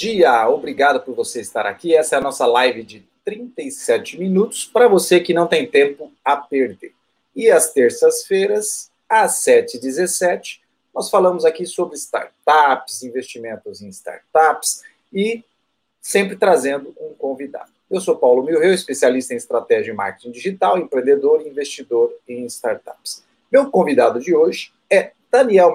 Dia, obrigado por você estar aqui. Essa é a nossa live de 37 minutos para você que não tem tempo a perder. E às terças-feiras, às 7h17, nós falamos aqui sobre startups, investimentos em startups e sempre trazendo um convidado. Eu sou Paulo Milreu, especialista em estratégia e marketing digital, empreendedor e investidor em startups. Meu convidado de hoje é Daniel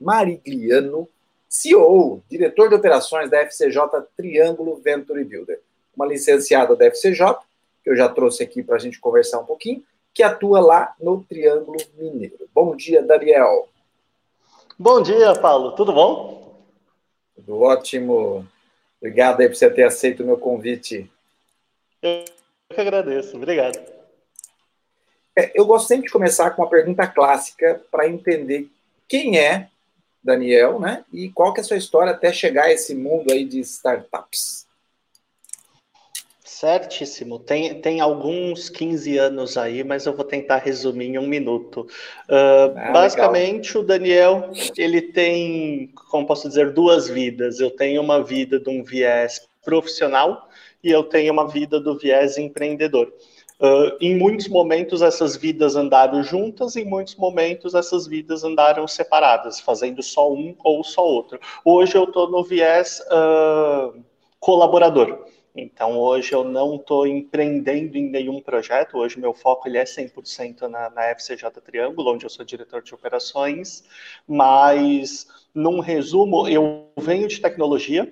Marigliano, CEO, diretor de operações da FCJ Triângulo Venture Builder, uma licenciada da FCJ, que eu já trouxe aqui para a gente conversar um pouquinho, que atua lá no Triângulo Mineiro. Bom dia, Daniel. Bom dia, Paulo. Tudo bom? Tudo ótimo. Obrigado aí por você ter aceito o meu convite. Eu que agradeço. Obrigado. É, eu gosto sempre de começar com uma pergunta clássica para entender quem é Daniel, né? E qual que é a sua história até chegar a esse mundo aí de startups? Certíssimo. Tem, tem alguns 15 anos aí, mas eu vou tentar resumir em um minuto. Uh, ah, basicamente, legal. o Daniel, ele tem, como posso dizer, duas vidas. Eu tenho uma vida de um viés profissional e eu tenho uma vida do viés empreendedor. Uh, em muitos momentos essas vidas andaram juntas, em muitos momentos essas vidas andaram separadas, fazendo só um ou só outro. Hoje eu estou no viés uh, colaborador. Então hoje eu não estou empreendendo em nenhum projeto, hoje meu foco ele é 100% na, na FCJ Triângulo, onde eu sou diretor de operações, mas num resumo, eu venho de tecnologia,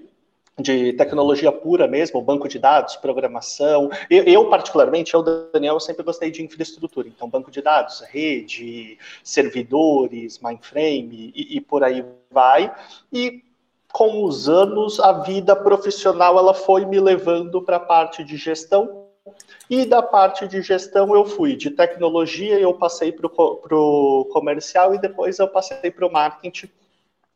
de tecnologia pura mesmo, banco de dados, programação. Eu, eu, particularmente, eu, Daniel, sempre gostei de infraestrutura. Então, banco de dados, rede, servidores, mainframe e, e por aí vai. E com os anos, a vida profissional ela foi me levando para a parte de gestão. E da parte de gestão eu fui de tecnologia, eu passei para o comercial e depois eu passei para o marketing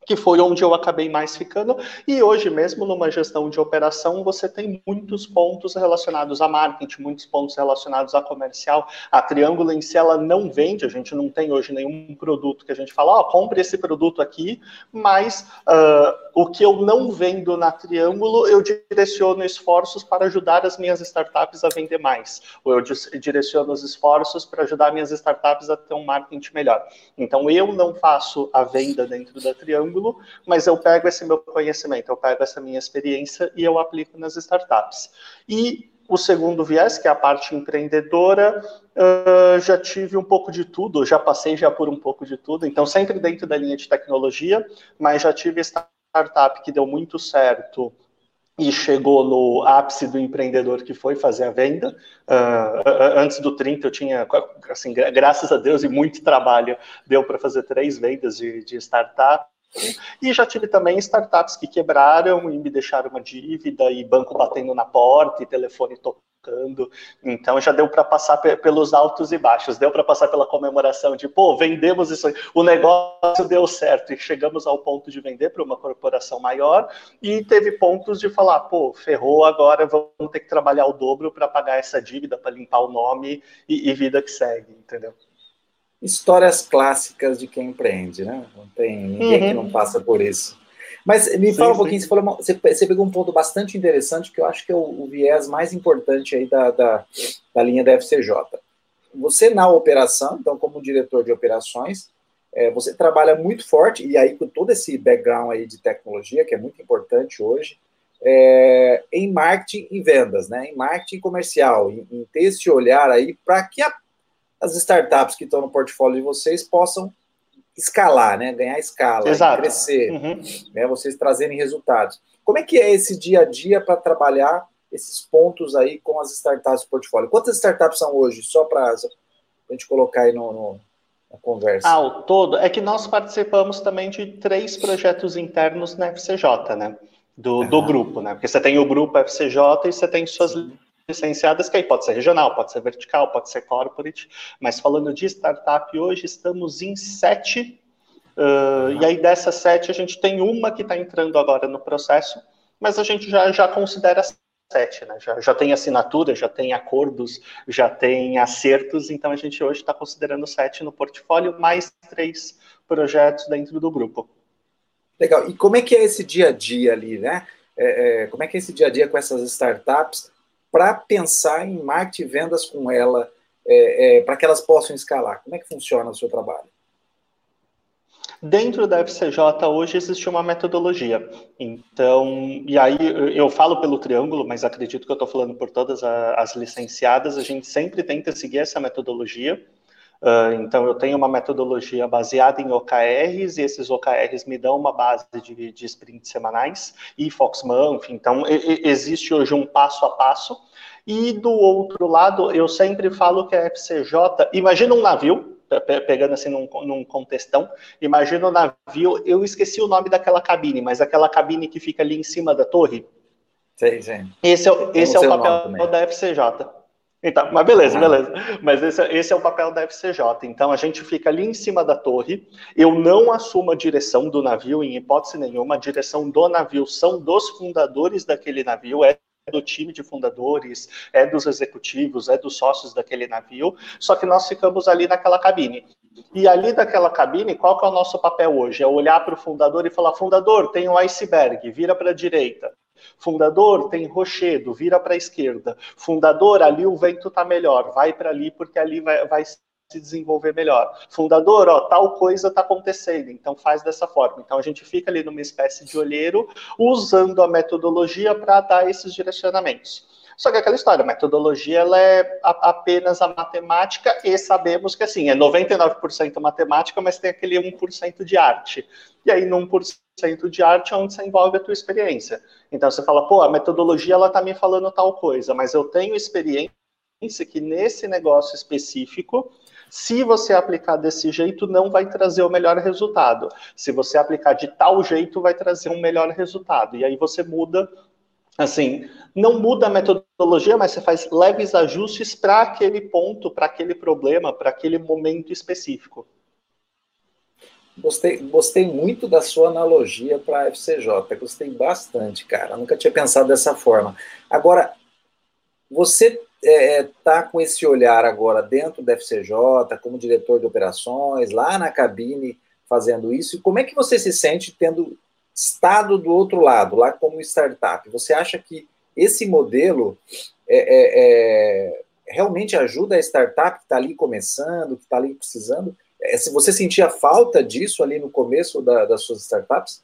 que foi onde eu acabei mais ficando. E hoje mesmo, numa gestão de operação, você tem muitos pontos relacionados a marketing, muitos pontos relacionados a comercial. A Triângulo em si, ela não vende, a gente não tem hoje nenhum produto que a gente fala, ó, oh, compre esse produto aqui, mas uh, o que eu não vendo na Triângulo, eu direciono esforços para ajudar as minhas startups a vender mais. Ou eu direciono os esforços para ajudar minhas startups a ter um marketing melhor. Então, eu não faço a venda dentro da Triângulo, ângulo, mas eu pego esse meu conhecimento, eu pego essa minha experiência e eu aplico nas startups. E o segundo viés, que é a parte empreendedora, uh, já tive um pouco de tudo, já passei já por um pouco de tudo, então sempre dentro da linha de tecnologia, mas já tive startup que deu muito certo e chegou no ápice do empreendedor que foi fazer a venda. Uh, antes do 30 eu tinha, assim, graças a Deus e muito trabalho, deu para fazer três vendas de, de startup. E já tive também startups que quebraram e me deixaram uma dívida, e banco batendo na porta, e telefone tocando. Então já deu para passar pelos altos e baixos, deu para passar pela comemoração de, pô, vendemos isso aí, o negócio deu certo e chegamos ao ponto de vender para uma corporação maior. E teve pontos de falar, pô, ferrou, agora vamos ter que trabalhar o dobro para pagar essa dívida, para limpar o nome e, e vida que segue, entendeu? Histórias clássicas de quem empreende, né? Não tem ninguém uhum. que não passa por isso. Mas me sim, fala um pouquinho, você, falou, você, você, pegou um ponto bastante interessante, que eu acho que é o, o viés mais importante aí da, da, da, linha da FCJ. Você na operação, então como diretor de operações, é, você trabalha muito forte, e aí com todo esse background aí de tecnologia, que é muito importante hoje, é, em marketing e vendas, né? Em marketing comercial, em, em ter esse olhar aí para que a as startups que estão no portfólio de vocês possam escalar, né? Ganhar escala, crescer, uhum. né? Vocês trazerem resultados. Como é que é esse dia a dia para trabalhar esses pontos aí com as startups do portfólio? Quantas startups são hoje? Só para a gente colocar aí no, no, na conversa. Ah, o todo. É que nós participamos também de três projetos internos na FCJ, né? Do, do grupo, né? Porque você tem o grupo FCJ e você tem suas licenciadas, que aí pode ser regional, pode ser vertical, pode ser corporate, mas falando de startup, hoje estamos em sete, uh, e aí dessas sete a gente tem uma que está entrando agora no processo, mas a gente já, já considera sete, né? Já, já tem assinatura, já tem acordos, já tem acertos, então a gente hoje está considerando sete no portfólio, mais três projetos dentro do grupo. Legal. E como é que é esse dia a dia ali, né? é, é, como é que é esse dia a dia com essas startups para pensar em marketing e vendas com ela, é, é, para que elas possam escalar? Como é que funciona o seu trabalho? Dentro da FCJ hoje existe uma metodologia. Então, e aí eu falo pelo triângulo, mas acredito que eu estou falando por todas as licenciadas, a gente sempre tenta seguir essa metodologia. Uh, então, eu tenho uma metodologia baseada em OKRs, e esses OKRs me dão uma base de, de sprints semanais e Foxmonth. Então, e, existe hoje um passo a passo. E do outro lado, eu sempre falo que a FCJ, imagina um navio, pegando assim num, num contextão, imagina um navio, eu esqueci o nome daquela cabine, mas aquela cabine que fica ali em cima da torre. Sim, sim. Esse é, esse é o papel da FCJ. Então, mas beleza, beleza. Mas esse, esse, é o papel da FCJ. Então, a gente fica ali em cima da torre. Eu não assumo a direção do navio, em hipótese nenhuma. A direção do navio são dos fundadores daquele navio, é do time de fundadores, é dos executivos, é dos sócios daquele navio. Só que nós ficamos ali naquela cabine. E ali daquela cabine, qual que é o nosso papel hoje? É olhar para o fundador e falar: fundador, tem um iceberg, vira para a direita. Fundador tem rochedo, vira para a esquerda. Fundador, ali o vento está melhor, vai para ali porque ali vai, vai se desenvolver melhor. Fundador, ó, tal coisa está acontecendo, então faz dessa forma. Então a gente fica ali numa espécie de olheiro, usando a metodologia para dar esses direcionamentos. Só que aquela história, a metodologia ela é apenas a matemática e sabemos que assim, é 99% matemática, mas tem aquele 1% de arte. E aí, no 1% de arte é onde você envolve a tua experiência. Então você fala, pô, a metodologia ela tá me falando tal coisa, mas eu tenho experiência que nesse negócio específico se você aplicar desse jeito, não vai trazer o melhor resultado. Se você aplicar de tal jeito, vai trazer um melhor resultado. E aí você muda assim, não muda a metodologia, mas você faz leves ajustes para aquele ponto, para aquele problema, para aquele momento específico. Gostei, gostei muito da sua analogia para a FCJ, gostei bastante, cara. Nunca tinha pensado dessa forma. Agora, você está é, é tá com esse olhar agora dentro da FCJ, como diretor de operações, lá na cabine, fazendo isso, e como é que você se sente tendo estado do outro lado, lá como startup. Você acha que esse modelo é, é, é, realmente ajuda a startup que está ali começando, que está ali precisando? É, se você sentia falta disso ali no começo da, das suas startups?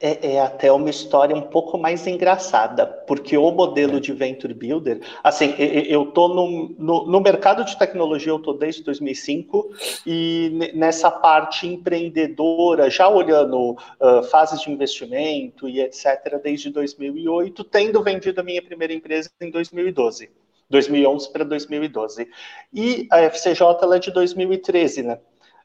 É, é, até uma história um pouco mais engraçada, porque o modelo de Venture Builder, assim, eu estou no, no, no, mercado de tecnologia, eu estou desde 2005, e nessa parte empreendedora, já olhando uh, fases de investimento e etc., desde 2008, tendo vendido a minha primeira empresa em 2012. 2011 para 2012. E a FCJ ela é de 2013, né?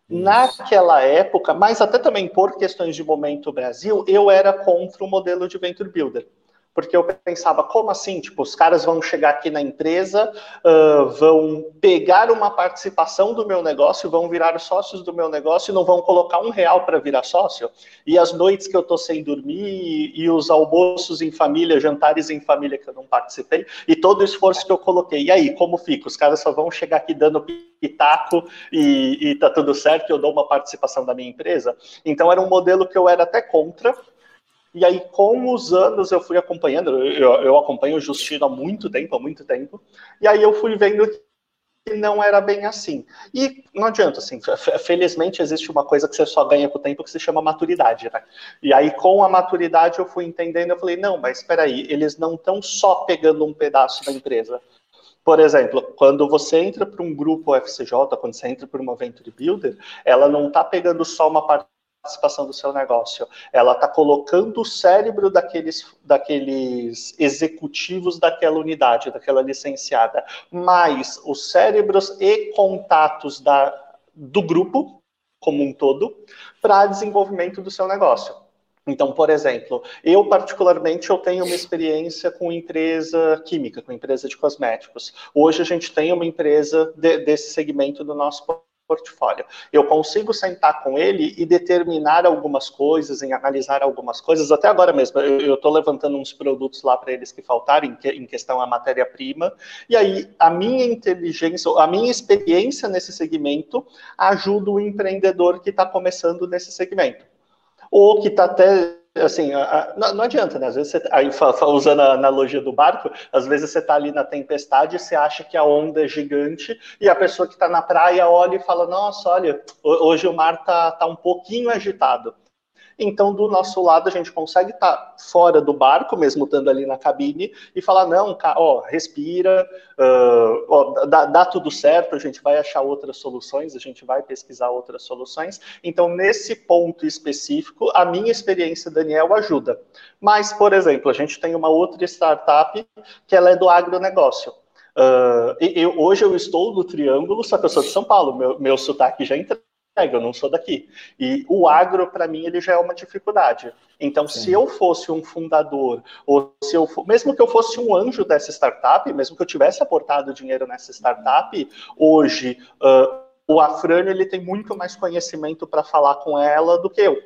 Naquela época, mas até também por questões de momento Brasil, eu era contra o modelo de Venture Builder porque eu pensava, como assim? Tipo, os caras vão chegar aqui na empresa, uh, vão pegar uma participação do meu negócio, vão virar sócios do meu negócio e não vão colocar um real para virar sócio? E as noites que eu estou sem dormir, e os almoços em família, jantares em família que eu não participei, e todo o esforço que eu coloquei. E aí, como fica? Os caras só vão chegar aqui dando pitaco e, e tá tudo certo, eu dou uma participação da minha empresa? Então, era um modelo que eu era até contra, e aí, com os anos, eu fui acompanhando, eu, eu acompanho o Justino há muito tempo, há muito tempo, e aí eu fui vendo que não era bem assim. E não adianta, assim, felizmente existe uma coisa que você só ganha com o tempo que se chama maturidade, né? E aí, com a maturidade, eu fui entendendo, eu falei, não, mas espera aí, eles não estão só pegando um pedaço da empresa. Por exemplo, quando você entra para um grupo FCJ, quando você entra para uma Venture Builder, ela não está pegando só uma parte participação do seu negócio. Ela está colocando o cérebro daqueles, daqueles executivos daquela unidade, daquela licenciada, mais os cérebros e contatos da, do grupo como um todo para desenvolvimento do seu negócio. Então, por exemplo, eu particularmente eu tenho uma experiência com empresa química, com empresa de cosméticos. Hoje a gente tem uma empresa de, desse segmento do nosso portfólio. Eu consigo sentar com ele e determinar algumas coisas, em analisar algumas coisas. Até agora mesmo, eu estou levantando uns produtos lá para eles que faltaram, em, que, em questão a matéria-prima. E aí, a minha inteligência, a minha experiência nesse segmento ajuda o empreendedor que está começando nesse segmento. Ou que está até assim, não, não, adianta, né? Às vezes você, aí, usando a analogia do barco, às vezes você está ali na tempestade e você acha que a onda é gigante e a pessoa que está na praia olha e fala: Nossa, olha, hoje o mar está tá um pouquinho agitado. Então, do nosso lado, a gente consegue estar tá fora do barco, mesmo estando ali na cabine, e falar: não, ó, respira, uh, ó, dá, dá, tudo certo, a gente vai achar outras soluções, a gente vai pesquisar outras soluções. Então, nesse ponto específico, a minha experiência, Daniel, ajuda. Mas, por exemplo, a gente tem uma outra startup que ela é do agronegócio. Uh, eu, hoje eu estou no Triângulo, só que eu sou de São Paulo, meu, meu sotaque já entrou eu não sou daqui. E o agro, para mim, ele já é uma dificuldade. Então, Sim. se eu fosse um fundador, ou se eu mesmo que eu fosse um anjo dessa startup, mesmo que eu tivesse aportado dinheiro nessa startup, hoje uh, o Afrânio ele tem muito mais conhecimento para falar com ela do que eu.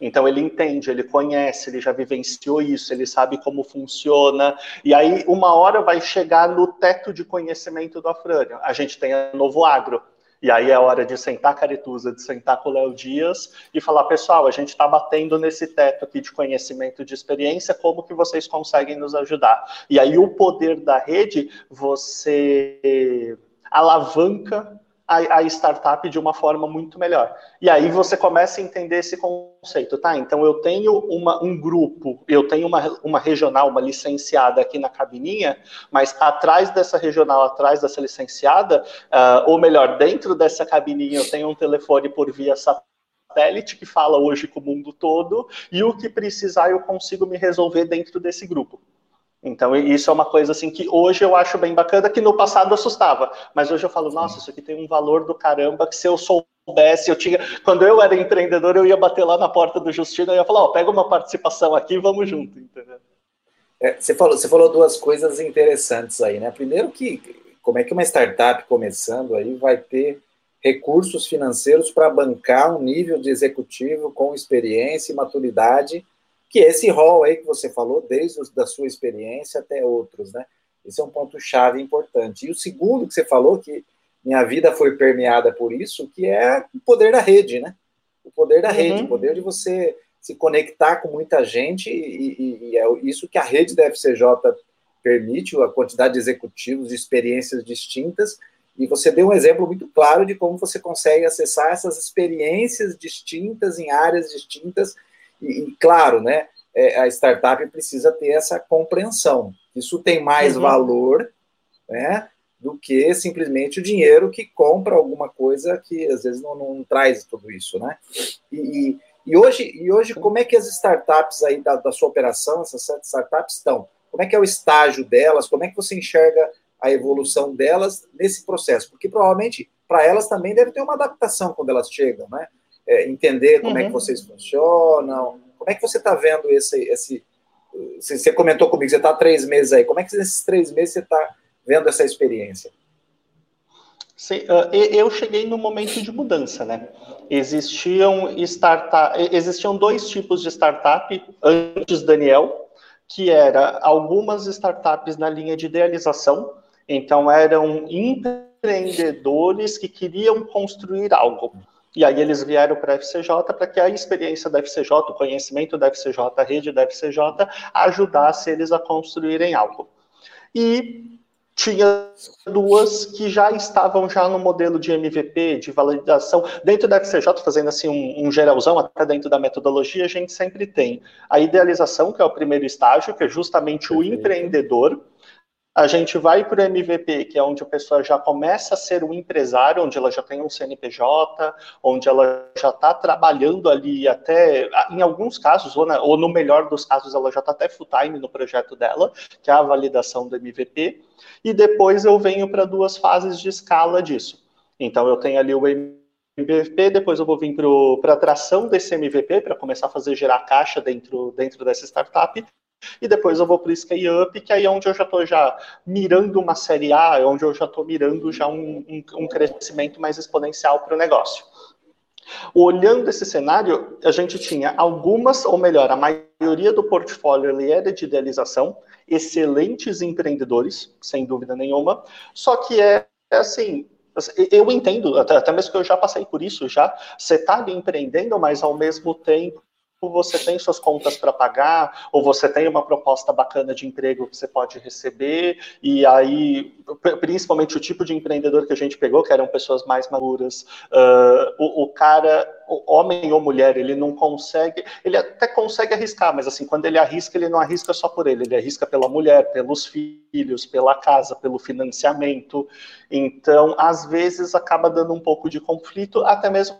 Então ele entende, ele conhece, ele já vivenciou isso, ele sabe como funciona. E aí, uma hora vai chegar no teto de conhecimento do Afrânio. A gente tem a Novo Agro. E aí é hora de sentar Caretusa, de sentar com o Léo Dias e falar, pessoal, a gente está batendo nesse teto aqui de conhecimento, de experiência, como que vocês conseguem nos ajudar? E aí o poder da rede, você alavanca a, a, startup de uma forma muito melhor. E aí você começa a entender esse conceito, tá? Então eu tenho uma, um grupo, eu tenho uma, uma regional, uma licenciada aqui na cabininha, mas atrás dessa regional, atrás dessa licenciada, uh, ou melhor, dentro dessa cabininha eu tenho um telefone por via satélite que fala hoje com o mundo todo, e o que precisar eu consigo me resolver dentro desse grupo. Então, isso é uma coisa assim que hoje eu acho bem bacana, que no passado assustava. Mas hoje eu falo, nossa, isso aqui tem um valor do caramba, que se eu soubesse, eu tinha. Quando eu era empreendedor, eu ia bater lá na porta do Justino e ia falar, ó, oh, pega uma participação aqui e vamos junto, entendeu? É, você, falou, você falou duas coisas interessantes aí, né? Primeiro que como é que uma startup começando aí vai ter recursos financeiros para bancar um nível de executivo com experiência e maturidade que esse rol aí que você falou, desde a sua experiência até outros, né? Esse é um ponto-chave importante. E o segundo que você falou, que minha vida foi permeada por isso, que é o poder da rede, né? O poder da uhum. rede, o poder de você se conectar com muita gente, e, e, e, é isso que a rede da FCJ permite, a quantidade de executivos, de experiências distintas, e você deu um exemplo muito claro de como você consegue acessar essas experiências distintas em áreas distintas e, e claro, né, é, a startup precisa ter essa compreensão. Isso tem mais uhum. valor né, do que simplesmente o dinheiro que compra alguma coisa que às vezes não, não traz tudo isso. Né? E, e, hoje, e hoje, como é que as startups aí da, da sua operação, essas sete startups estão? Como é que é o estágio delas? Como é que você enxerga a evolução delas nesse processo? Porque provavelmente para elas também deve ter uma adaptação quando elas chegam, né? É, entender como uhum. é que uhum. vocês funcionam. Como é que você está vendo esse, esse. Você comentou comigo, você está há três meses aí. Como é que nesses três meses você está vendo essa experiência? Sim, eu cheguei no momento de mudança, né? Existiam startup, existiam dois tipos de startup antes Daniel, que era algumas startups na linha de idealização, então eram empreendedores que queriam construir algo. E aí eles vieram para a FCJ para que a experiência da FCJ, o conhecimento da FCJ, a rede da FCJ, ajudasse eles a construírem algo. E tinha duas que já estavam já no modelo de MVP, de validação. Dentro da FCJ, fazendo assim um, um, geralzão, até dentro da metodologia, a gente sempre tem a idealização, que é o primeiro estágio, que é justamente o empreendedor, a gente vai para o MVP, que é onde a pessoa já começa a ser um empresário, onde ela já tem um CNPJ, onde ela já está trabalhando ali até, em alguns casos, ou, na, ou, no melhor dos casos, ela já está até full time no projeto dela, que é a validação do MVP. E depois eu venho para duas fases de escala disso. Então eu tenho ali o MVP, depois eu vou vir para a tração desse MVP, para começar a fazer gerar caixa dentro, dentro dessa startup, e depois eu vou para o Scale Up, que aí é onde eu já estou já mirando uma série A, é onde eu já estou mirando já um, um, um crescimento mais exponencial para o negócio. Olhando esse cenário, a gente tinha algumas, ou melhor, a maioria do portfólio ele era de idealização, excelentes empreendedores, sem dúvida nenhuma, só que é, é assim, eu entendo, até, mesmo que eu já passei por isso já, você está empreendendo, mas ao mesmo tempo você tem suas contas para pagar, ou você tem uma proposta bacana de emprego que você pode receber, e aí, principalmente o tipo de empreendedor que a gente pegou, que eram pessoas mais maduras, uh, o, o, cara, o homem ou mulher, ele não consegue, ele até consegue arriscar, mas assim, quando ele arrisca, ele não arrisca só por ele, ele arrisca pela mulher, pelos filhos, pela casa, pelo financiamento, então, às vezes, acaba dando um pouco de conflito, até mesmo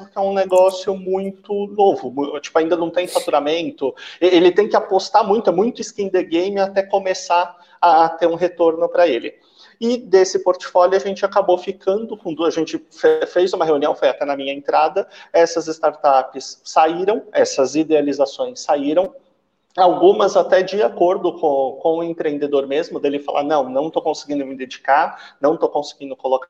porque é um negócio muito novo, tipo, ainda não tem faturamento, ele tem que apostar muito, é muito skin the game até começar a ter um retorno para ele. E desse portfólio a gente acabou ficando com duas, a gente fez uma reunião, foi até na minha entrada, essas startups saíram, essas idealizações saíram, algumas até de acordo com, com o empreendedor mesmo, dele falar, não, não estou conseguindo me dedicar, não estou conseguindo colocar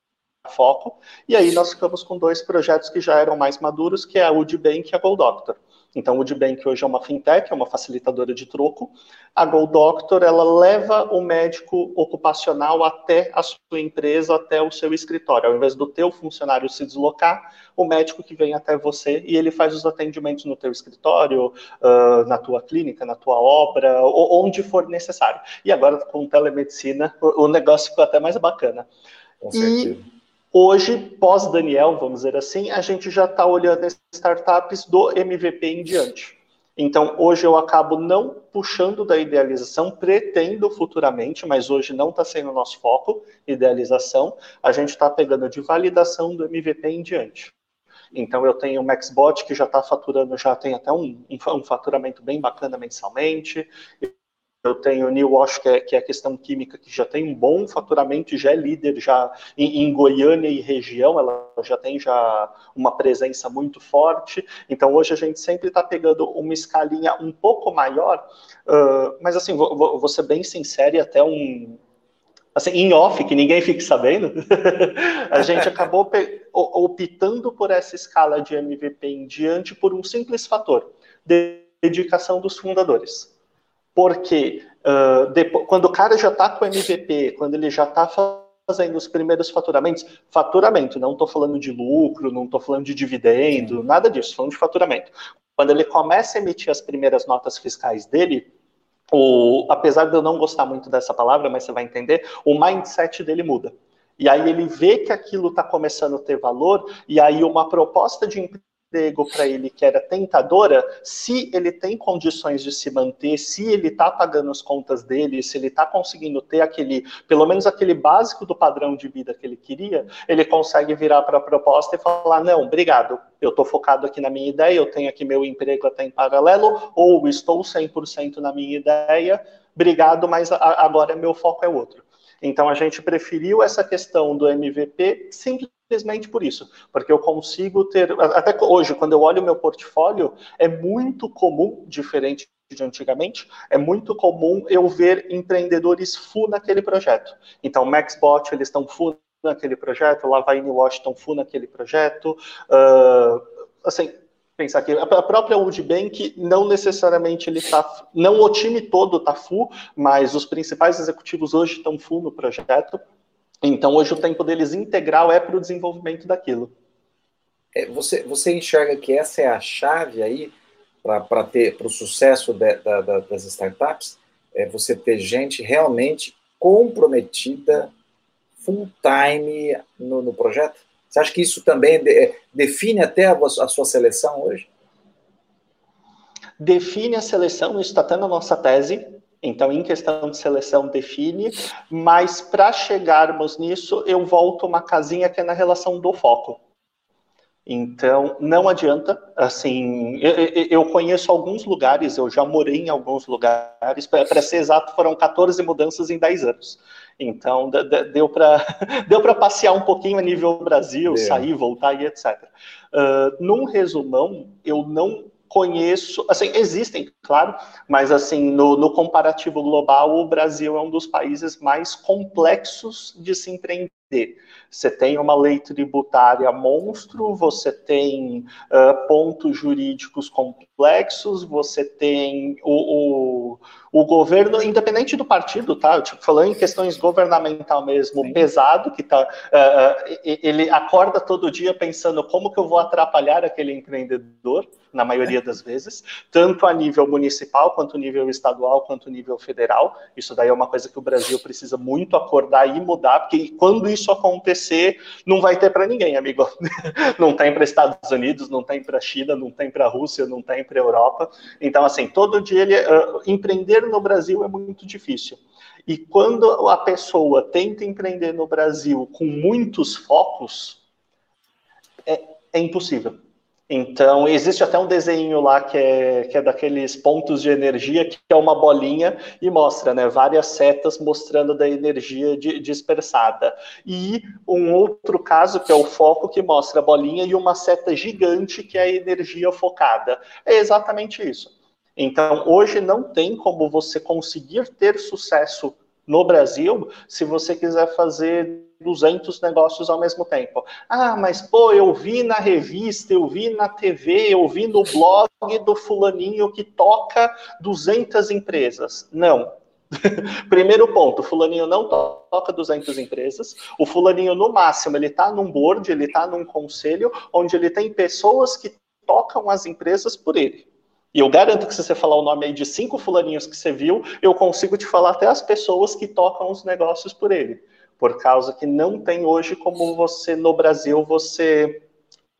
foco. E aí nós ficamos com dois projetos que já eram mais maduros, que é a Udbank e a Gold Doctor. Então, o Udbank hoje é uma fintech, é uma facilitadora de troco. A Gold Doctor, ela leva o médico ocupacional até a sua empresa, até o seu escritório. Ao invés do teu funcionário se deslocar, o médico que vem até você e ele faz os atendimentos no teu escritório, uh, na tua clínica, na tua obra, onde for necessário. E agora, com telemedicina, o, negócio ficou até mais bacana. Com certeza. E Hoje, pós-Daniel, vamos dizer assim, a gente já está olhando as startups do MVP em diante. Então, hoje eu acabo não puxando da idealização, pretendo futuramente, mas hoje não está sendo o nosso foco, idealização. A gente está pegando de validação do MVP em diante. Então, eu tenho o MaxBot, que já está faturando, já tem até um, um, faturamento bem bacana mensalmente. Eu tenho New Wash, que é, que é a questão química, que já tem um bom faturamento já é líder já em, em, Goiânia e região, ela já tem já uma presença muito forte. Então, hoje a gente sempre está pegando uma escalinha um pouco maior, uh, mas assim, vou, vou, ser bem sincero e até um, assim, em off, que ninguém fique sabendo, a gente acabou optando por essa escala de MVP em diante por um simples fator, dedicação dos fundadores. Porque uh, depois, quando o cara já está com MVP, quando ele já está fazendo os primeiros faturamentos, faturamento, não estou falando de lucro, não estou falando de dividendo, nada disso, falando de faturamento. Quando ele começa a emitir as primeiras notas fiscais dele, o, apesar de eu não gostar muito dessa palavra, mas você vai entender, o mindset dele muda. E aí ele vê que aquilo está começando a ter valor, e aí uma proposta de emprego para ele que era tentadora, se ele tem condições de se manter, se ele está pagando as contas dele, se ele está conseguindo ter aquele, pelo menos aquele básico do padrão de vida que ele queria, ele consegue virar para a proposta e falar: não, obrigado, eu estou focado aqui na minha ideia, eu tenho aqui meu emprego até em paralelo, ou estou 100% na minha ideia, obrigado, mas agora meu foco é outro. Então a gente preferiu essa questão do MVP simplesmente por isso, porque eu consigo ter, até hoje, quando eu olho o meu portfólio, é muito comum, diferente de antigamente, é muito comum eu ver empreendedores full naquele projeto. Então, MaxBot, eles estão full naquele projeto, Lavaine Washington full naquele projeto, uh, assim, pensar que a própria Woodbank não necessariamente ele está, não o time todo está full, mas os principais executivos hoje estão full no projeto. Então, hoje, o tempo deles integral é para o desenvolvimento daquilo. É, você, você enxerga que essa é a chave aí para ter para o sucesso de, da, da, das startups? É você ter gente realmente comprometida full time no, no projeto? Você acha que isso também é, define até a, a sua seleção hoje? Define a seleção, isso está até na nossa tese, então, em questão de seleção, define, mas para chegarmos nisso, eu volto uma casinha que é na relação do foco. Então, não adianta, assim, eu, eu conheço alguns lugares, eu já morei em alguns lugares, para ser exato, foram 14 mudanças em 10 anos. Então, deu para deu passear um pouquinho a nível Brasil, sair, voltar e etc. Uh, num resumão, eu não conheço, assim, existem, claro, mas assim, no, no, comparativo global, o Brasil é um dos países mais complexos de se empreender Você tem uma lei tributária monstro, você tem uh, pontos jurídicos complexos, você tem o, o, o, governo, independente do partido, tá? Tipo, falando em questões governamental mesmo, Sim. pesado, que tá, uh, ele acorda todo dia pensando como que eu vou atrapalhar aquele empreendedor, na maioria das vezes, tanto a nível municipal, quanto nível estadual, quanto nível federal. Isso daí é uma coisa que o Brasil precisa muito acordar e mudar, porque quando isso acontecer, não vai ter para ninguém, amigo. Não tem para Estados Unidos, não tem para China, não tem para Rússia, não tem para Europa. Então, assim, todo dia ele, uh, empreender no Brasil é muito difícil. E quando a pessoa tenta empreender no Brasil com muitos focos, é, é impossível então, existe até um desenho lá que é, que é daqueles pontos de energia, que é uma bolinha e mostra né, várias setas mostrando da energia de, dispersada. E um outro caso, que é o foco, que mostra a bolinha e uma seta gigante, que é a energia focada. É exatamente isso. Então, hoje não tem como você conseguir ter sucesso no Brasil se você quiser fazer 200 negócios ao mesmo tempo. Ah, mas pô, eu vi na revista, eu vi na TV, eu vi no blog do fulaninho que toca 200 empresas. Não. Primeiro ponto, o fulaninho não toca 200 empresas. O fulaninho, no máximo, ele está num board, ele está num conselho, onde ele tem pessoas que tocam as empresas por ele. E eu garanto que se você falar o nome aí de cinco fulaninhos que você viu, eu consigo te falar até as pessoas que tocam os negócios por ele por causa que não tem hoje como você, no Brasil, você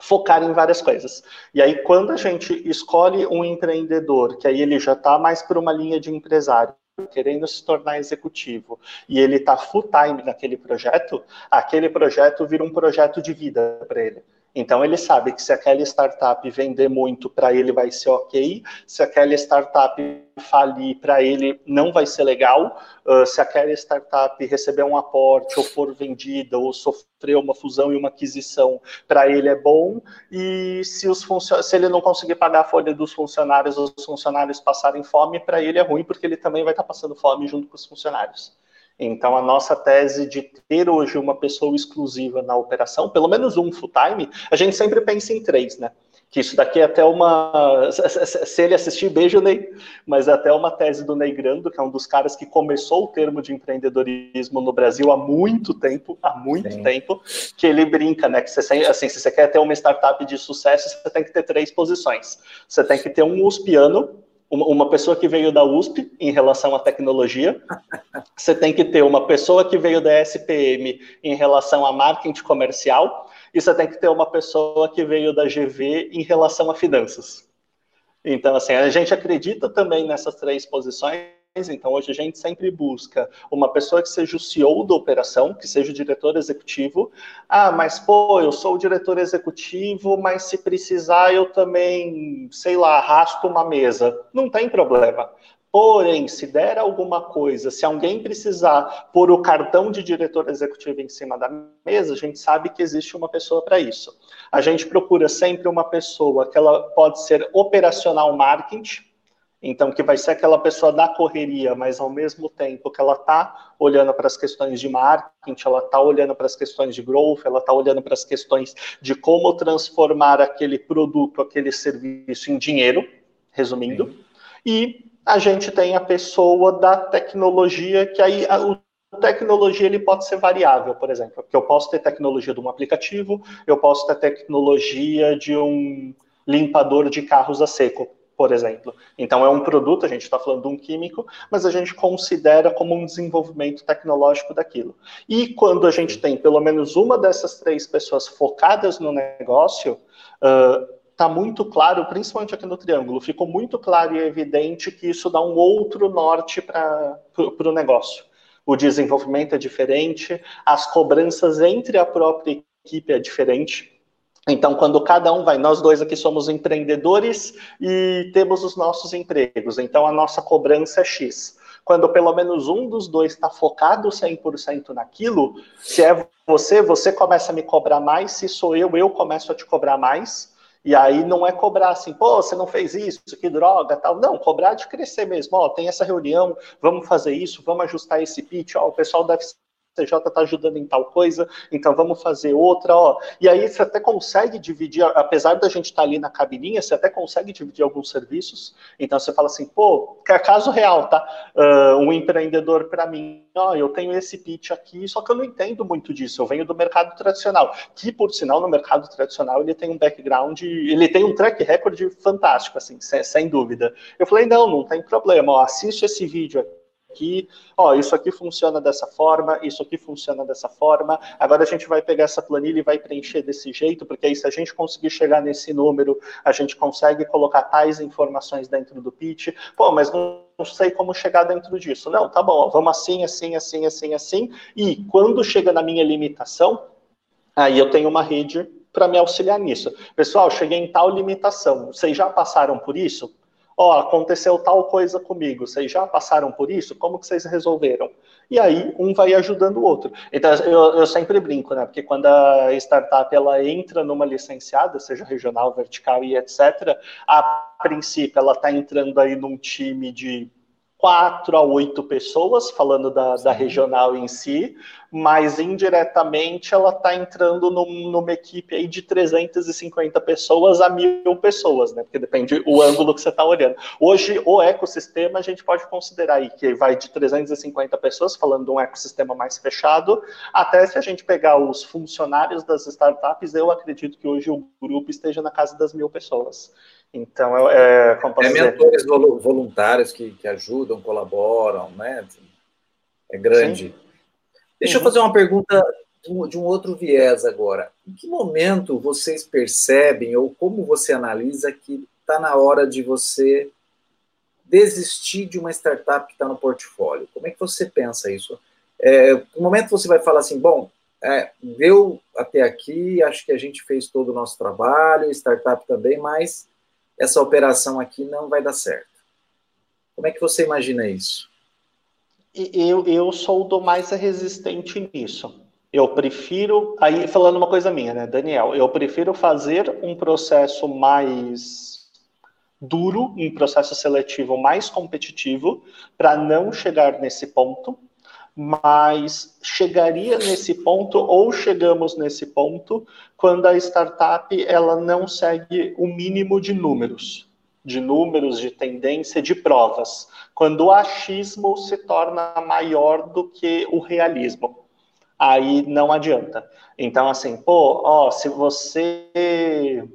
focar em várias coisas. E aí, quando a gente escolhe um empreendedor, que aí ele já está mais por uma linha de empresário, querendo se tornar executivo, e ele está full time naquele projeto, aquele projeto vira um projeto de vida para ele. Então ele sabe que se aquela startup vender muito, para ele vai ser ok. Se aquela startup falir, para ele não vai ser legal. Uh, se aquela startup receber um aporte ou for vendida ou sofrer uma fusão e uma aquisição, para ele é bom. E se, os se ele não conseguir pagar a folha dos funcionários, os funcionários passarem fome, para ele é ruim, porque ele também vai estar tá passando fome junto com os funcionários. Então, a nossa tese de ter hoje uma pessoa exclusiva na operação, pelo menos um full-time, a gente sempre pensa em três, né? Que isso daqui é até uma. Se ele assistir, beijo, Ney. Mas é até uma tese do Ney Grando, que é um dos caras que começou o termo de empreendedorismo no Brasil há muito tempo há muito Sim. tempo que ele brinca, né? Que você, assim, se você quer ter uma startup de sucesso, você tem que ter três posições. Você tem que ter um uspiano, uma pessoa que veio da USP em relação à tecnologia, você tem que ter uma pessoa que veio da SPM em relação a marketing comercial, e você tem que ter uma pessoa que veio da GV em relação a finanças. Então, assim, a gente acredita também nessas três posições, então, hoje a gente sempre busca uma pessoa que seja o CEO da operação, que seja o diretor executivo. Ah, mas pô, eu sou o diretor executivo, mas se precisar eu também, sei lá, arrasto uma mesa. Não tem problema. Porém, se der alguma coisa, se alguém precisar pôr o cartão de diretor executivo em cima da mesa, a gente sabe que existe uma pessoa para isso. A gente procura sempre uma pessoa que ela pode ser operacional marketing, então, que vai ser aquela pessoa da correria, mas ao mesmo tempo que ela está olhando para as questões de marketing, ela está olhando para as questões de growth, ela está olhando para as questões de como transformar aquele produto, aquele serviço em dinheiro, resumindo. Sim. E a gente tem a pessoa da tecnologia, que aí a, o tecnologia ele pode ser variável, por exemplo, porque eu posso ter tecnologia de um aplicativo, eu posso ter tecnologia de um limpador de carros a seco por exemplo. Então, é um produto, a gente está falando de um químico, mas a gente considera como um desenvolvimento tecnológico daquilo. E quando a gente tem pelo menos uma dessas três pessoas focadas no negócio, está uh, muito claro, principalmente aqui no Triângulo, ficou muito claro e evidente que isso dá um outro norte para o negócio. O desenvolvimento é diferente, as cobranças entre a própria equipe é diferente. Então, quando cada um vai, nós dois aqui somos empreendedores e temos os nossos empregos, então a nossa cobrança é X. Quando pelo menos um dos dois está focado 100% naquilo, se é você, você começa a me cobrar mais, se sou eu, eu começo a te cobrar mais. E aí não é cobrar assim, pô, você não fez isso, que droga, tal. Não, cobrar de crescer mesmo. Ó, tem essa reunião, vamos fazer isso, vamos ajustar esse pitch. Ó, o pessoal deve CJ está ajudando em tal coisa, então vamos fazer outra, ó. E aí você até consegue dividir, apesar da gente estar tá ali na cabininha, você até consegue dividir alguns serviços. Então você fala assim, pô, caso real, tá? Uh, um empreendedor para mim, ó, eu tenho esse pitch aqui, só que eu não entendo muito disso. Eu venho do mercado tradicional, que por sinal no mercado tradicional ele tem um background, ele tem um track record fantástico, assim, sem, sem dúvida. Eu falei, não, não tem problema, ó, assiste esse vídeo aqui aqui, ó, isso aqui funciona dessa forma, isso aqui funciona dessa forma. Agora a gente vai pegar essa planilha e vai preencher desse jeito, porque aí se a gente conseguir chegar nesse número, a gente consegue colocar tais informações dentro do pitch. Pô, mas não, não sei como chegar dentro disso. Não, tá bom, ó, vamos assim, assim, assim, assim, assim. E quando chega na minha limitação, aí eu tenho uma rede para me auxiliar nisso. Pessoal, cheguei em tal limitação. Vocês já passaram por isso? Ó, oh, aconteceu tal coisa comigo, vocês já passaram por isso? Como que vocês resolveram? E aí, um vai ajudando o outro. Então, eu, eu sempre brinco, né? Porque quando a startup ela entra numa licenciada, seja regional, vertical e etc., a princípio ela está entrando aí num time de quatro a oito pessoas, falando da, da regional em si, mas indiretamente ela está entrando num, numa equipe aí de 350 pessoas a mil pessoas, né? Porque depende o ângulo que você está olhando. Hoje, o ecossistema a gente pode considerar aí que vai de 350 pessoas, falando de um ecossistema mais fechado, até se a gente pegar os funcionários das startups, eu acredito que hoje o grupo esteja na casa das mil pessoas. Então, é, como posso é dizer? mentores voluntários que, que ajudam, colaboram, né? É grande. Sim. Deixa uhum. eu fazer uma pergunta de um outro viés agora. Em que momento vocês percebem ou como você analisa que está na hora de você desistir de uma startup que está no portfólio? Como é que você pensa isso? É, no momento você vai falar assim, bom, é, deu até aqui, acho que a gente fez todo o nosso trabalho, startup também, mas essa operação aqui não vai dar certo. Como é que você imagina isso? Eu, eu sou do mais resistente nisso. Eu prefiro, aí falando uma coisa minha, né, Daniel, eu prefiro fazer um processo mais duro, um processo seletivo mais competitivo, para não chegar nesse ponto, mas chegaria nesse ponto ou chegamos nesse ponto quando a startup ela não segue o mínimo de números, de números, de tendência, de provas, quando o achismo se torna maior do que o realismo. Aí não adianta. Então, assim, pô, ó, se você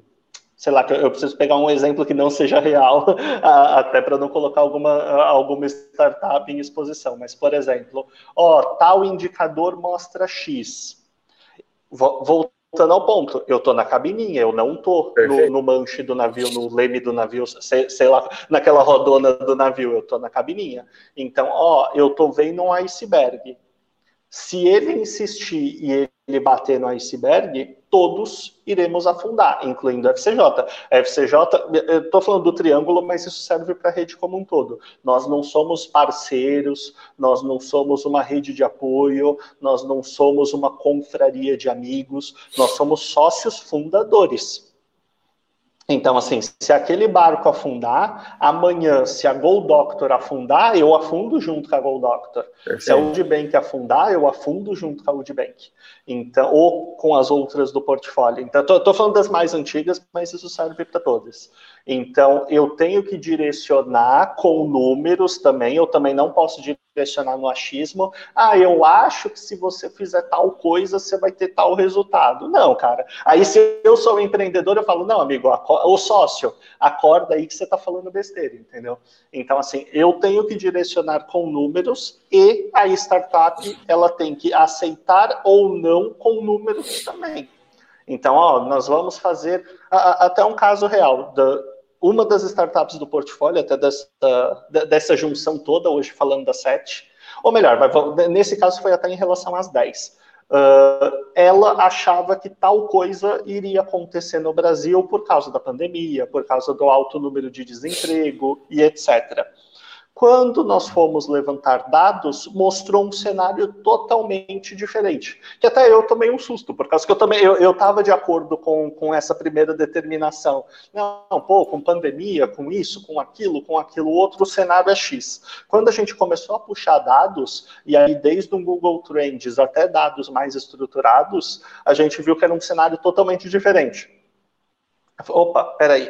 sei lá, eu preciso pegar um exemplo que não seja real, até para não colocar alguma, alguma startup em exposição, mas, por exemplo, ó, tal indicador mostra X. Voltando ao ponto, eu estou na cabininha, eu não estou no, no, manche do navio, no leme do navio, sei, sei lá, naquela rodona do navio, eu estou na cabininha. Então, ó, eu estou vendo um iceberg. Se ele insistir e ele bater no iceberg, todos iremos afundar, incluindo a FCJ. A FCJ, estou falando do triângulo, mas isso serve para a rede como um todo. Nós não somos parceiros, nós não somos uma rede de apoio, nós não somos uma confraria de amigos, nós somos sócios fundadores. Então, assim, se aquele barco afundar, amanhã, se a Gold Doctor afundar, eu afundo junto com a Gold Doctor. Perfeito. Se a Udbank afundar, eu afundo junto com a Udbank. Então, ou com as outras do portfólio. Então, estou falando das mais antigas, mas isso serve para todas. Então, eu tenho que direcionar com números também, eu também não posso direcionar no achismo. Ah, eu acho que se você fizer tal coisa, você vai ter tal resultado. Não, cara. Aí, se eu sou um empreendedor, eu falo, não, amigo, o sócio, acorda aí que você está falando besteira, entendeu? Então, assim, eu tenho que direcionar com números e a startup, ela tem que aceitar ou não com números também. Então, ó, nós vamos fazer a, até um caso real. Da, uma das startups do portfólio, até dessa, dessa junção toda, hoje falando das sete, ou melhor, nesse caso foi até em relação às dez. Uh, ela achava que tal coisa iria acontecer no Brasil por causa da pandemia, por causa do alto número de desemprego e etc. Quando nós fomos levantar dados, mostrou um cenário totalmente diferente. Que até eu tomei um susto, por causa que eu também eu estava de acordo com, com essa primeira determinação. Não, pô, com pandemia, com isso, com aquilo, com aquilo outro, o cenário é X. Quando a gente começou a puxar dados, e aí desde um Google Trends até dados mais estruturados, a gente viu que era um cenário totalmente diferente. Opa, peraí.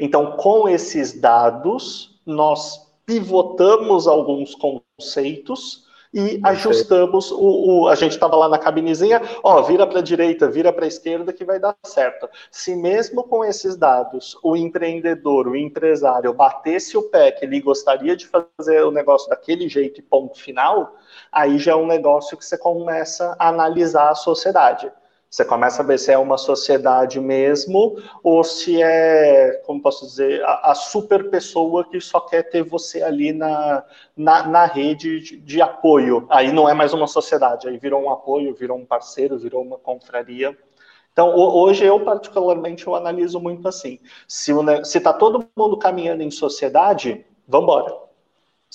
Então, com esses dados, nós pivotamos alguns conceitos e ajustamos o, o, a gente estava lá na cabinezinha, ó, vira para a direita, vira para a esquerda que vai dar certo. Se mesmo com esses dados o empreendedor, o empresário batesse o pé que ele gostaria de fazer o negócio daquele jeito e ponto final, aí já é um negócio que você começa a analisar a sociedade. Você começa a ver se é uma sociedade mesmo ou se é, como posso dizer, a, a super pessoa que só quer ter você ali na, na, na rede de, de, apoio. Aí não é mais uma sociedade, aí virou um apoio, virou um parceiro, virou uma confraria. Então, hoje eu particularmente eu analiso muito assim. Se está todo mundo caminhando em sociedade, vamos embora.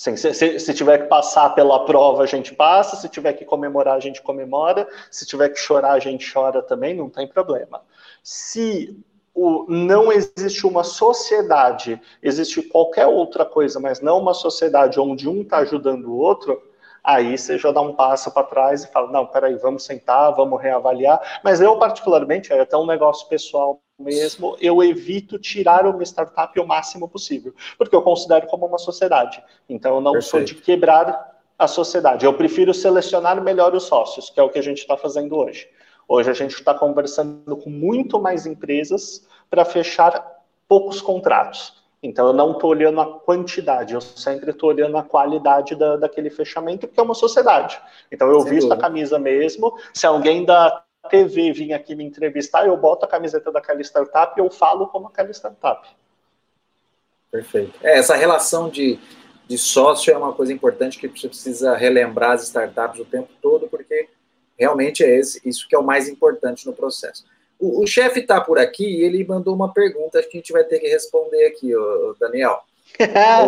Sim, se, se, se, tiver que passar pela prova, a gente passa. Se tiver que comemorar, a gente comemora. Se tiver que chorar, a gente chora também, não tem problema. Se o, não existe uma sociedade, existe qualquer outra coisa, mas não uma sociedade onde um está ajudando o outro, aí você já dá um passo para trás e fala: não, peraí, vamos sentar, vamos reavaliar. Mas eu, particularmente, é até um negócio pessoal mesmo, eu evito tirar uma startup o máximo possível, porque eu considero como uma sociedade. Então, eu não Perfeito. sou de quebrar a sociedade. Eu prefiro selecionar melhor os sócios, que é o que a gente está fazendo hoje. Hoje a gente está conversando com muito mais empresas para fechar poucos contratos. Então, eu não estou olhando a quantidade, eu sempre estou olhando a qualidade da, daquele fechamento, porque é uma sociedade. Então, eu Sem visto dúvida. a camisa mesmo. Se alguém da TV vir aqui me entrevistar, eu boto a camiseta daquela startup e eu falo como aquela startup. Perfeito. É, essa relação de, de sócio é uma coisa importante que você precisa relembrar as startups o tempo todo, porque realmente é esse, isso que é o mais importante no processo. O, o chefe está por aqui e ele mandou uma pergunta, acho que a gente vai ter que responder aqui, o Daniel.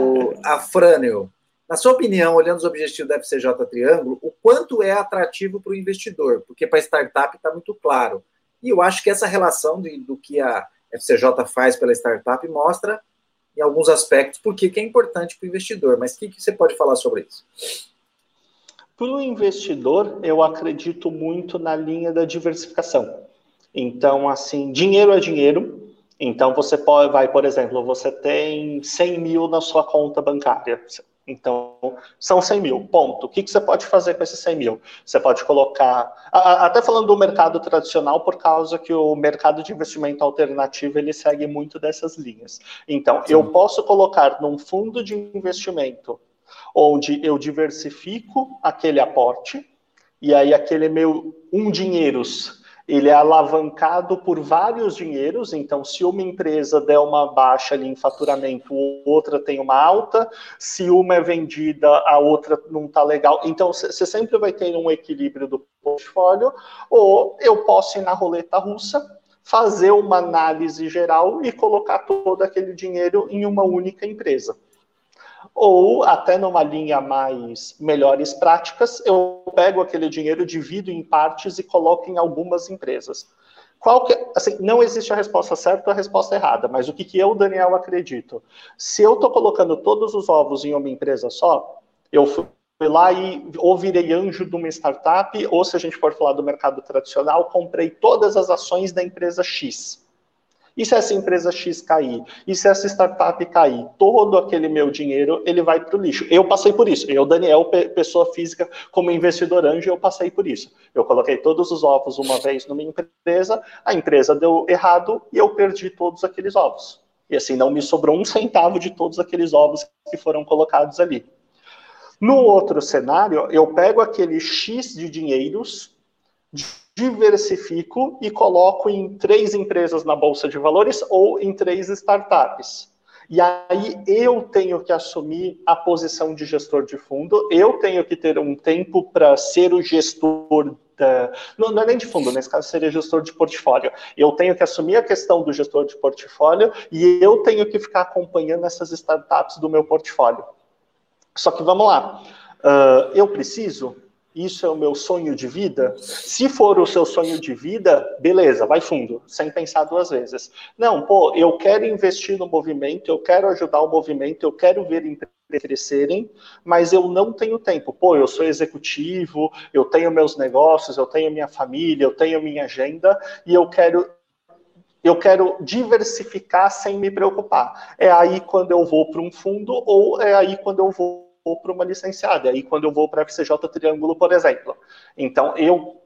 o Afrânio, na sua opinião, olhando os objetivos da FCJ Triângulo, o quanto é atrativo para o investidor? Porque para startup está muito claro. E eu acho que essa relação de, do que a FCJ faz pela startup mostra, em alguns aspectos, por que é importante para o investidor. Mas o que, que você pode falar sobre isso? Para o investidor, eu acredito muito na linha da diversificação. Então, assim, dinheiro é dinheiro. Então, você pode, vai, por exemplo, você tem 100 mil na sua conta bancária. Então, são 100 mil, ponto. O que, que você pode fazer com esses 100 mil? Você pode colocar, até falando do mercado tradicional, por causa que o mercado de investimento alternativo, ele segue muito dessas linhas. Então, Sim. eu posso colocar num fundo de investimento, onde eu diversifico aquele aporte, e aí aquele meu um dinheiros ele é alavancado por vários dinheiros, então se uma empresa der uma baixa ali em faturamento, outra tem uma alta, se uma é vendida, a outra não está legal. Então você sempre vai ter um equilíbrio do portfólio, ou eu posso ir na roleta russa, fazer uma análise geral e colocar todo aquele dinheiro em uma única empresa ou até numa linha mais melhores práticas, eu pego aquele dinheiro, divido em partes e coloco em algumas empresas. Que, assim, não existe a resposta certa ou a resposta errada, mas o que, que eu, Daniel, acredito? Se eu estou colocando todos os ovos em uma empresa só, eu fui lá e ou virei anjo de uma startup, ou se a gente for falar do mercado tradicional, comprei todas as ações da empresa X. E se essa empresa X cair? E se essa startup cair? Todo aquele meu dinheiro, ele vai para o lixo. Eu passei por isso. Eu, Daniel, pessoa física, como investidor anjo, eu passei por isso. Eu coloquei todos os ovos uma vez numa empresa, a empresa deu errado e eu perdi todos aqueles ovos. E assim, não me sobrou um centavo de todos aqueles ovos que foram colocados ali. No outro cenário, eu pego aquele X de dinheiros, diversifico e coloco em três empresas na bolsa de valores ou em três startups. E aí eu tenho que assumir a posição de gestor de fundo, eu tenho que ter um tempo para ser o gestor da, não, não, é nem de fundo, nesse caso seria gestor de portfólio. Eu tenho que assumir a questão do gestor de portfólio e eu tenho que ficar acompanhando essas startups do meu portfólio. Só que vamos lá. Uh, eu preciso? Isso é o meu sonho de vida? Se for o seu sonho de vida, beleza, vai fundo, sem pensar duas vezes. Não, pô, eu quero investir no movimento, eu quero ajudar o movimento, eu quero ver empresas crescerem, mas eu não tenho tempo. Pô, eu sou executivo, eu tenho meus negócios, eu tenho minha família, eu tenho minha agenda e eu quero eu quero diversificar sem me preocupar. É aí quando eu vou para um fundo ou é aí quando eu vou para uma licenciada. Aí quando eu vou para a FCJ Triângulo, por exemplo. Então, eu,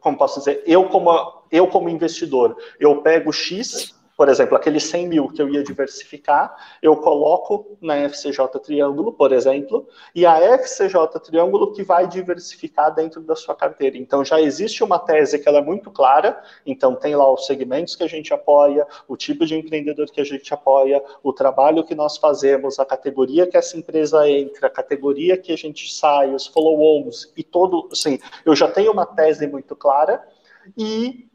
como posso dizer, eu como, eu como investidor, eu pego X por exemplo, aqueles 100 mil que eu ia diversificar, eu coloco na FCJ Triângulo, por exemplo, e a FCJ Triângulo que vai diversificar dentro da sua carteira. Então, já existe uma tese que ela é muito clara, então tem lá os segmentos que a gente apoia, o tipo de empreendedor que a gente apoia, o trabalho que nós fazemos, a categoria que essa empresa entra, a categoria que a gente sai, os follow-ons e todo, assim, eu já tenho uma tese muito clara, e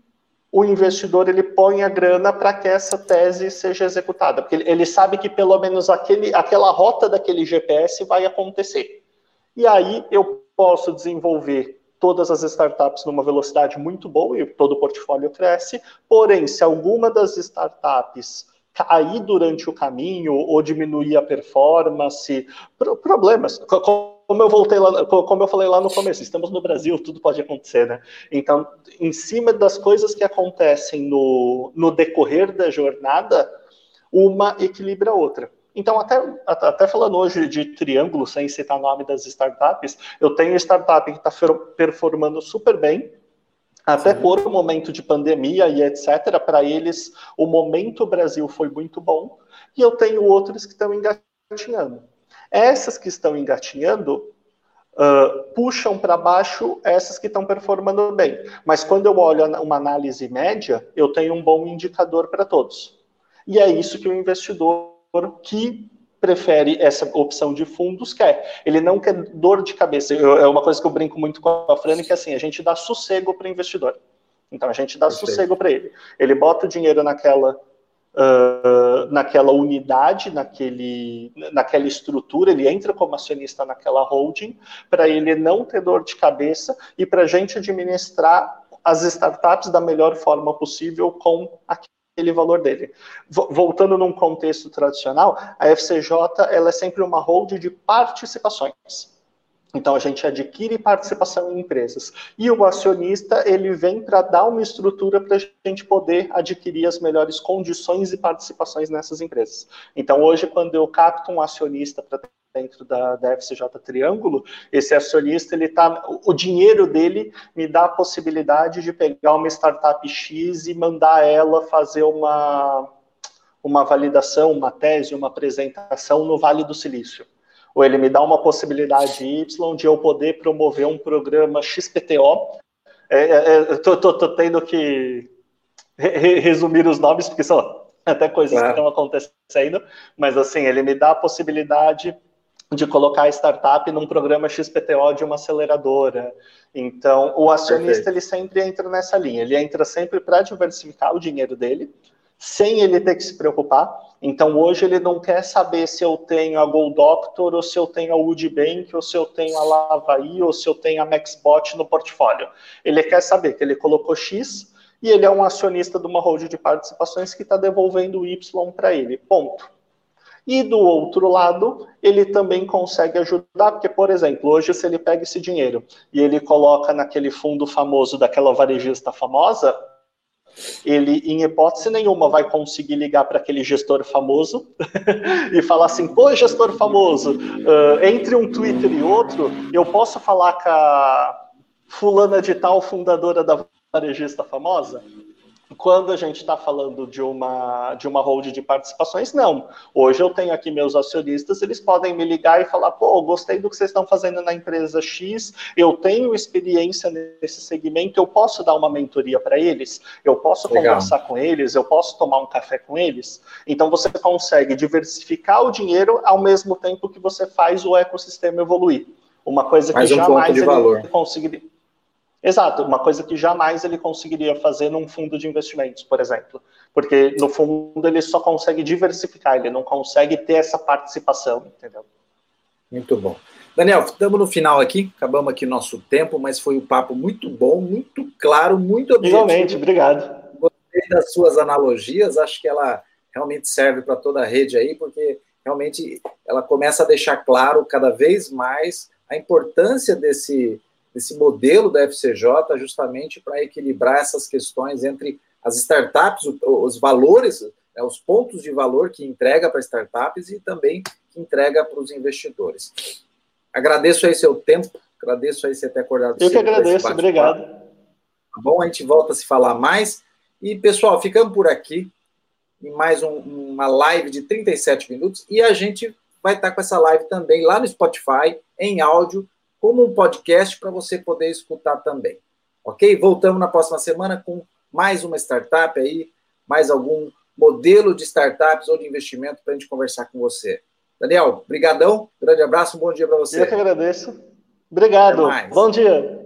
o investidor ele põe a grana para que essa tese seja executada, porque ele sabe que pelo menos aquele, aquela rota daquele GPS vai acontecer. E aí eu posso desenvolver todas as startups numa velocidade muito boa e todo o portfólio cresce, porém, se alguma das startups cair durante o caminho ou diminuir a performance, problemas, como eu voltei lá, como eu falei lá no começo, estamos no Brasil, tudo pode acontecer, né? Então, em cima das coisas que acontecem no, no decorrer da jornada, uma equilibra a outra. Então, até, até falando hoje de triângulo, sem citar o nome das startups, eu tenho startup que está performando super bem, até Sim. por um momento de pandemia e etc. Para eles, o momento Brasil foi muito bom, e eu tenho outros que estão engatinhando. Essas que estão engatinhando uh, puxam para baixo essas que estão performando bem. Mas quando eu olho uma análise média, eu tenho um bom indicador para todos. E é isso que o investidor que prefere essa opção de fundos quer. Ele não quer dor de cabeça. Eu, é uma coisa que eu brinco muito com a Fran, que é assim, a gente dá sossego para o investidor. Então a gente dá Perfeito. sossego para ele. Ele bota o dinheiro naquela uh, naquela unidade, naquele, naquela estrutura, ele entra como acionista naquela holding, para ele não ter dor de cabeça e para a gente administrar as startups da melhor forma possível com aquele valor dele. Voltando num contexto tradicional, a FCJ ela é sempre uma holding de participações. Então a gente adquire participação em empresas. E o acionista, ele vem para dar uma estrutura para a gente poder adquirir as melhores condições e participações nessas empresas. Então hoje, quando eu capto um acionista para dentro da, da FCJ Triângulo, esse acionista, ele tá, o dinheiro dele me dá a possibilidade de pegar uma startup X e mandar ela fazer uma, uma validação, uma tese, uma apresentação no Vale do Silício ou ele me dá uma possibilidade Y de eu poder promover um programa XPTO. É, é, é tô, tendo que re resumir os nomes, porque são até coisas é. que estão acontecendo, mas assim, ele me dá a possibilidade de colocar a startup num programa XPTO de uma aceleradora. Então, o acionista Perfeito. ele sempre entra nessa linha, ele entra sempre para diversificar o dinheiro dele, sem ele ter que se preocupar. Então, hoje ele não quer saber se eu tenho a Gold Doctor, ou se eu tenho a Woodbank, ou se eu tenho a Lavaí, ou se eu tenho a Maxbot no portfólio. Ele quer saber que ele colocou X e ele é um acionista de uma holding de participações que está devolvendo Y para ele. Ponto. E do outro lado, ele também consegue ajudar, porque, por exemplo, hoje, se ele pega esse dinheiro e ele coloca naquele fundo famoso daquela varejista famosa, ele, em hipótese nenhuma, vai conseguir ligar para aquele gestor famoso e falar assim: pô, gestor famoso, uh, entre um Twitter e outro, eu posso falar com a fulana de tal, fundadora da varejista famosa? Quando a gente está falando de uma, de uma hold de participações, não. Hoje eu tenho aqui meus acionistas, eles podem me ligar e falar: pô, gostei do que vocês estão fazendo na empresa X, eu tenho experiência nesse segmento, eu posso dar uma mentoria para eles, eu posso Legal. conversar com eles, eu posso tomar um café com eles. Então você consegue diversificar o dinheiro ao mesmo tempo que você faz o ecossistema evoluir. Uma coisa Mais que um jamais ele conseguiria. Exato, uma coisa que jamais ele conseguiria fazer num fundo de investimentos, por exemplo. Porque no fundo ele só consegue diversificar, ele não consegue ter essa participação, entendeu? Muito bom. Daniel, estamos no final aqui, acabamos aqui nosso tempo, mas foi um papo muito bom, muito claro, muito objetivo. Igualmente, obrigado. Gostei das suas analogias, acho que ela realmente serve para toda a rede aí, porque realmente ela começa a deixar claro cada vez mais a importância desse, desse modelo da FCJ justamente para equilibrar essas questões entre as startups, os valores, né, os pontos de valor que entrega para startups e também que entrega para os investidores. Agradeço aí seu tempo, agradeço aí você ter acordado. Eu que agradeço, obrigado. Tá bom? A gente volta a se falar mais. E, pessoal, ficamos por aqui em mais um, uma live de 37 minutos e a gente vai estar com essa live também lá no Spotify, em áudio, como um podcast para você poder escutar também. Ok? Voltamos na próxima semana com mais uma startup aí, mais algum modelo de startups ou de investimento para a gente conversar com você. Daniel, brigadão, grande abraço, um bom dia para você. Eu que agradeço. Obrigado. Bom dia.